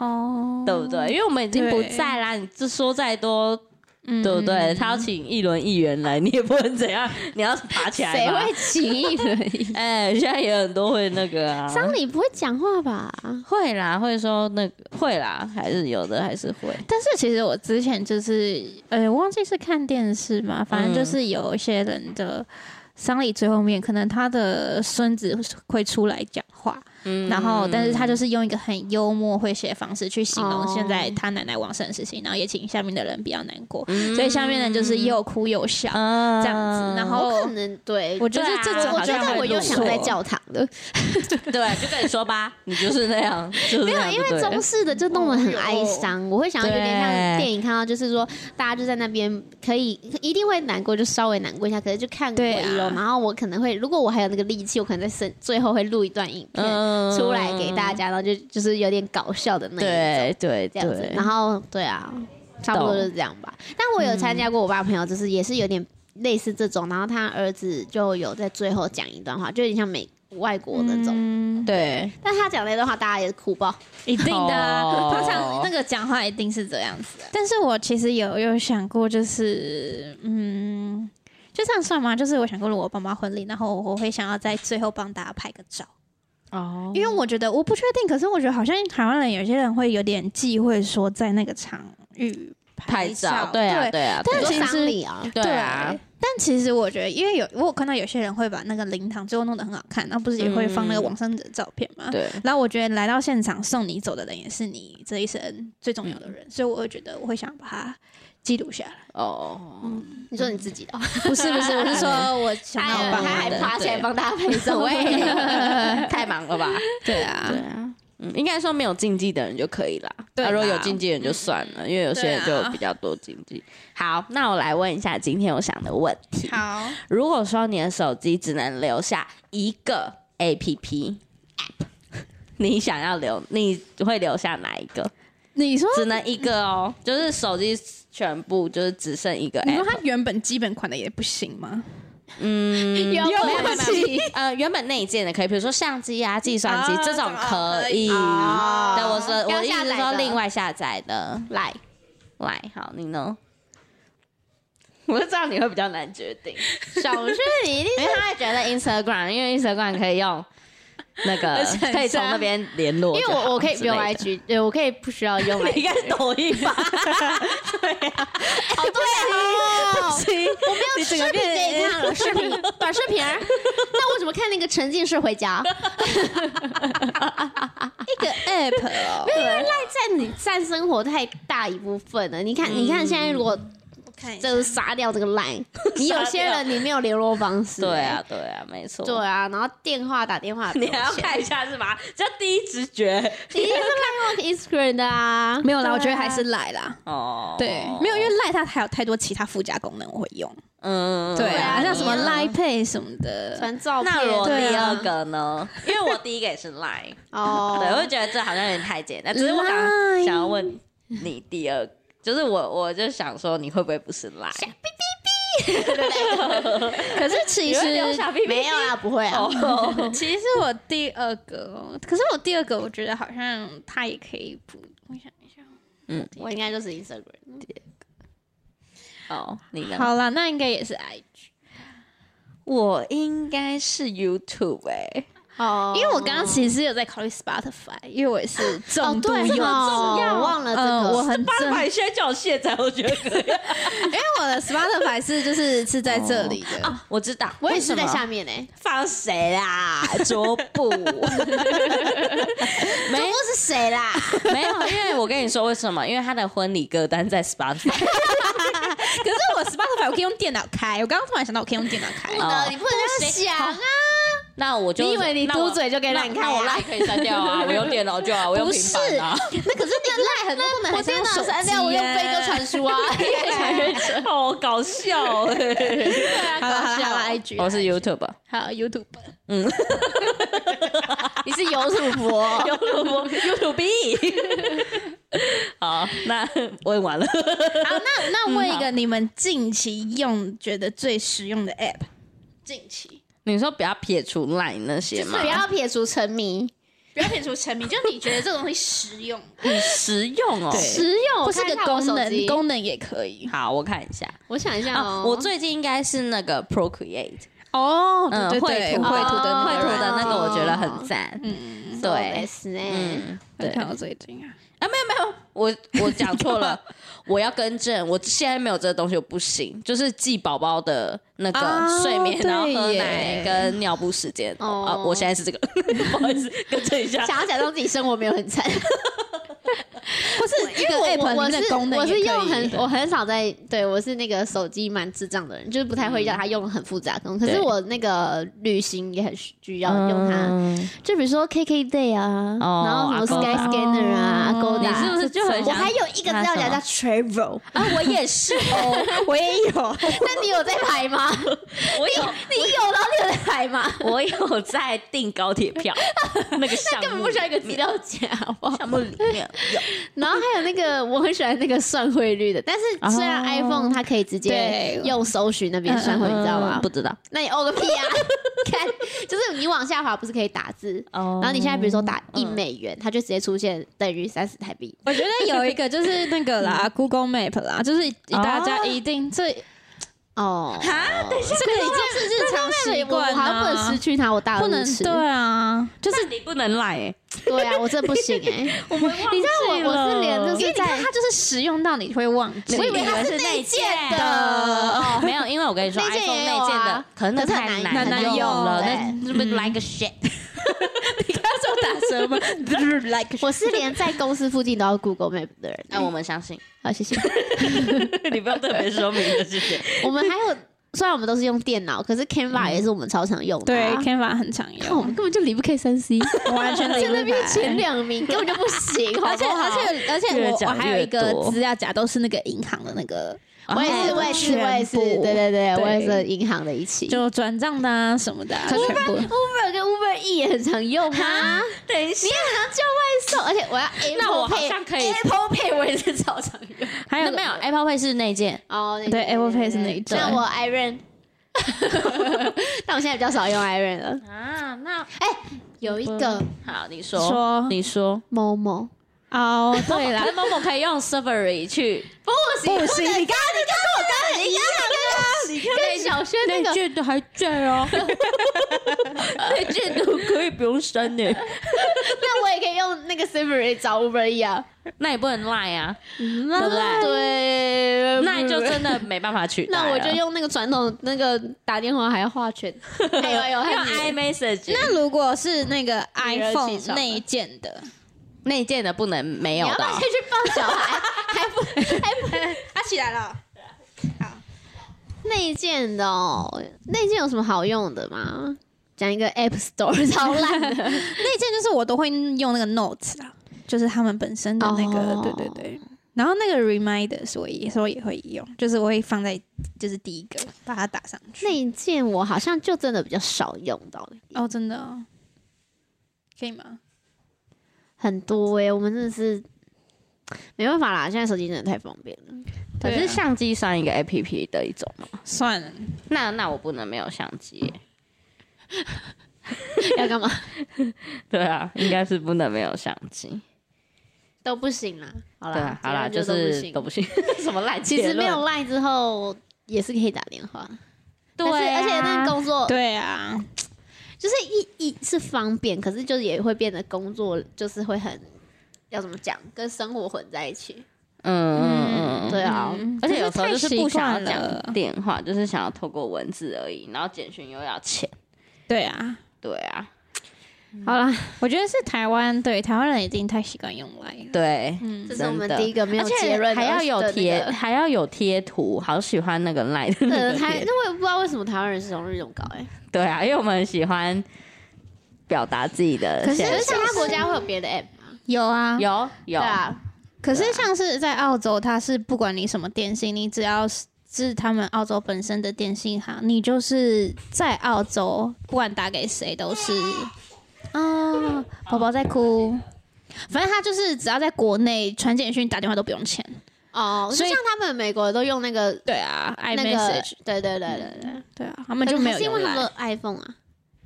哦，对不对？因为我们已经不在啦，你这说再多，嗯对不对？他要请一轮议员来，你也不能怎样，你要爬起来谁会请一轮？哎、现在也很多会那个啊，丧礼不会讲话吧？会啦，会说那个会啦，还是有的，还是会。但是其实我之前就是，呃，我忘记是看电视嘛，反正就是有一些人的丧礼最后面，可能他的孙子会出来讲话，嗯。然后但是他就是用一个很幽默诙谐的方式去形容哦。现在他奶奶往生的事情，然后也请下面的人不要难过，嗯。所以下面人就是又哭又笑。啊这样子然后可能对，我觉得这种我觉得我又想录错。在教堂的，对，就跟你说吧，你就是那样，就是没有，因为中式的就弄得很哀伤，我会想要有点像电影看到，就是说大家就在那边可以一定会难过，就稍微难过一下，可是就看过对啊一楼，然后我可能会，如果我还有那个力气，我可能在生最后会录一段影片嗯出来给大家，然后就就是有点搞笑的那一种。对对这样子，，然后对啊，差不多就是这样吧。但我有参加过我爸朋友，就是也是有点类似这种，然后他儿子就有在最后讲一段话，就有点像美外国那种。嗯，对，但他讲那段话，大家也是哭爆。一定的通常那个讲话一定是这样子、的。但是我其实有有想过，就是嗯，就这样算吗？就是我想过，了我爸妈婚礼，然后我会想要在最后帮大家拍个照，哦因为我觉得我不确定，可是我觉得好像台湾人有些人会有点忌讳说在那个场域拍照照，，对啊对啊，对啊但其实对啊，但其实我觉得，因为有我有看到有些人会把那个灵堂最后弄得很好看，然后不是也会放那个往生者的照片吗？对，然后我觉得来到现场送你走的人，也是你这一生最重要的人，所以我会觉得我会想把它记录下来。哦，你说你自己的哦，不是不是，我是说 我想要帮他还的爬起来帮大家拍照，喂，太忙了吧？对啊对，啊。嗯，应该说没有禁忌的人就可以啦。对啊，如果有啦禁忌的人就算了，因为有些人就比较多禁忌。好，那我来问一下今天我想的问题。好，如果说你的手机只能留下一个 app，你想要留，你会留下哪一个？你说只能一个哦，就是手机全部就是只剩一个你说。它原本基本款的也不行吗？嗯，有没有呃，原本那一件的可以，比如说相机啊、计算机啊这种可以。哦对，我说我意思说另外下载的。来，来，好，你呢？我就知道你会比较难决定，小旭你一定因为他会觉得 Instagram，因为 Instagram 可以用 那个可以从那边联络因为我我可以不用 IG，对我可以不需要用 你应该是抖音吧？对呀，哦对哦，行，我没有视频可以看了，视频短视频儿，那我怎么看那个沉浸式回家？一个 app 哦，因为赖在你占生活太大一部分了。你看，你看现在如果我看一下。就是杀掉这个赖，你有些人你没有联络方式，对啊，对啊，没错，对啊，然后电话打电话，你还要看一下是吧？这第一直觉。你一定是赖用 Instagram 的啊，没有啦，我觉得还是赖啦。哦，对，没有，因为赖它还有太多其他附加功能我会用。嗯，对啊啊，像什么 Line Pay 什么的。传照片。那如果对啊。第二个呢？因为我第一个也是 Line，哦，对，我就觉得这好像有点太简单。只是我想 Line 想要问你第二个，就是我我就想说你会不会不是 Line？可是其你会留实小屁屁没有啊，不会啊。哦，其实我第二个哦，可是我第二个我觉得好像他也可以补。我想一下，嗯我应该就是 Instagram。哦，你呢？好啦，那应该也是 IG。我应该是 YouTube 哎、哦因为我刚刚其实有在考虑 Spotify，因为我也是哦重度对用者，哦我忘了这个，我 Spotify 现在叫我卸载，我觉得可以。因为我的 Spotify 是就是是在这里的，啊，我知道，我也是在下面呢。放谁啦？桌布没有是谁啦？没有，因为我跟你说为什么？因为他的婚礼歌单在 Spotify。可是我 Spotify 我可以用电脑开，我刚刚突然想到我可以用电脑开不，能，你不能这样想啊！那我就你以为你那我嘟嘴就可以让你开啊那那我 line 可以删掉啊，我用电脑就好，我用平不是板啊。那可是你赖很多功能 我电脑删掉，我用飞鸽传书啊，越传越准。好搞笑哎！对啊，搞笑，IG 我是 YouTube，好 YouTube，嗯。你是有土博，YouTube YouTube。好，那问完了。好，那那问一嗯个你们近期用觉得最实用的 App，近期你说不要撇除 Line 那些吗？不要撇除沉迷，不要撇除沉迷，就你觉得这个东西实用，很实用哦。实用。不是个功能，功能也可以。好，我看一下我想一下啊哦，，我最近应该是那个 Procreate，哦嗯，绘图绘图的哦绘图的那个，我觉得哦很赞。嗯，对，是哎，嗯，对。到最近啊，啊，没有没有，我我讲错了，我要更正，我现在没有这个东西，我不行，就是记宝宝的那个啊睡眠，对然后喝奶跟尿布时间。哦啊，我现在是这个，不好意思，更正一下。想要假装自己生活没有很惨。或是一个我 App 我我是里面的功能我是用很我很少在对我是那个手机蛮智障的人，就是不太会叫它用很复杂的功能。可是我那个旅行也很需要用它，嗯就比如说 KK Day 啊，哦然后什么 Sky Scanner 啊哦，Agoda，你是不是就很想我还有一个资料夹叫 Travel，啊，我也是 哦，我也有，那你有在排吗？我有你有，然后你有在排吗？我有在订高铁票那个项目，根本不需要一个资料夹，好不好？项目里面有。然后还有那个，我很喜欢那个算汇率的，但是虽然哦 iPhone 它可以直接用搜寻那边算汇，你知道吗？嗯？不知道。那你哦个屁啊！看，就是你往下滑不是可以打字，哦。然后你现在比如说打一美元，它就直接出现等于三十台币。我觉得有一个就是那个啦，Google Map 啦，就是大家一定这哦，哈，等一下，这个已经是日常习我惯我好像不能失啊，去它，我大不能而无耻。对啊，就是你不能赖哎，对啊，我这不行哎。我们你知道我我是连就因为是在你看它就是使用到你会忘记，我以为它是内建的。哦，没有，因为我跟你说内建的可能那太难难用了，用那是不是 like a shit？你刚刚说打折吗？Like 我是连在公司附近都要 Google Map 的人。那我们相信，好，谢谢。你不要特别说明的，谢谢。我们还有，虽然我们都是用电脑，可是 Canva 也是我们超常用的对啊。Canva 很常用我用，们根本就离不开三 C，完全离不在那边前两名根本就不行，好而且不好而且而且我我还有一个资料夹都是那个银行的那个，我也是，哦我也是，我也是，对对对，我也是银行的一起。就转账的啊什么的啊，全部。Uber 跟 Uber E 也很常用啊，等一下。你，也很常叫外送，而且我要 Apple 那我好 Pay 像可以。Apple Pay 我也是超常用。还有没有？Apple Pay 是内建，哦，那对 Apple Pay 是那一件那我 Iron，但我现在比较少用 Iron 了。啊，那有一个。好，你说，说。你说，某某，哦，对可啦。是，某某可以用 Safari 去。不行不行，你刚刚你跟我刚刚一样跟小轩那个建的还在哦，内建的可以不用删呢，那我也可以用那个 Siri 找 Uber E 啊，那也不能赖啊，对不对？对，那你就真的没办法取代。那我就用那个传统那个打电话还要画圈，还有有还有 iMessage，那如果是那个 iPhone 内建的，内建的不能没有的哦要不要先。去抱小孩？还不还不它起来了。好内建的哦？内建有什么好用的吗？讲一个 App Store 超烂的，内建就是我都会用那个 Notes 啦，就是他们本身的那个，哦对对对。然后那个 Reminders 我也说也会用，就是我会放在就是第一个把它打上去。内建我好像就真的比较少用到哦，真的、哦，可以吗？很多哎、我们真的是没办法啦，现在手机真的太方便了。可是相机算一个 A P P 的一种吗？算了，那那我不能没有相机耶。要干嘛 对啊，应该是不能没有相机。都不行啦。好啦，，啊好啦，就。是都不行。什么赖其实没有 Line 之后也是可以打电话，对啊，而且那工作对啊，就是一一是方便，可是就是也会变得工作就是会很要怎么讲，跟生活混在一起。嗯嗯嗯，对啊，而且有时候就是不想要讲电话，就是想要透过文字而已，然后简讯又要钱，对啊，对啊，好啦，我觉得是台湾，对台湾人已经太习惯用来了。对，嗯。这是我们的第一个没有而且结论还要有贴，还要有贴图，好喜欢那个赖的那呃，个贴台那我也不知道为什么台湾人是用日用高哎、对啊，因为我们很喜欢表达自己的可是其他国家会有别的 app 吗？有啊，有有。啊，可是像是在澳洲，它是不管你什么电信，你只要是是他们澳洲本身的电信行，你就是在澳洲，不管打给谁都是啊，宝宝在哭。反正他就是只要在国内传简讯、打电话都不用钱。哦，所以像他们美国都用那个对啊那个，iMessage，，对对对对对，对啊，他们就没有可是因为他们有 iPhone 啊。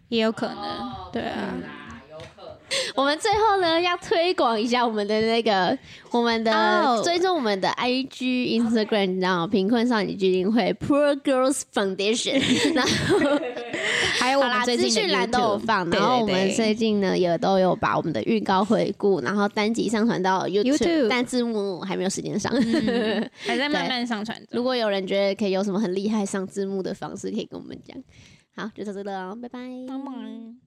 也有可能，对啊，我们最后呢要推广一下我们的那个我们的、哦追踪我们的 IG、Instagram，你知道吗贫困少女基金会 Poor Girls Foundation，然后 还有我们最近的讯栏都有放，然后我们最近呢也都有把我们的预告回顾，然后单集上传到 YouTube，, YouTube 但字幕还没有时间上。嗯还在慢慢上传。如果有人觉得可以有什么很厉害上字幕的方式，可以跟我们讲。好，就到这了哦，拜拜。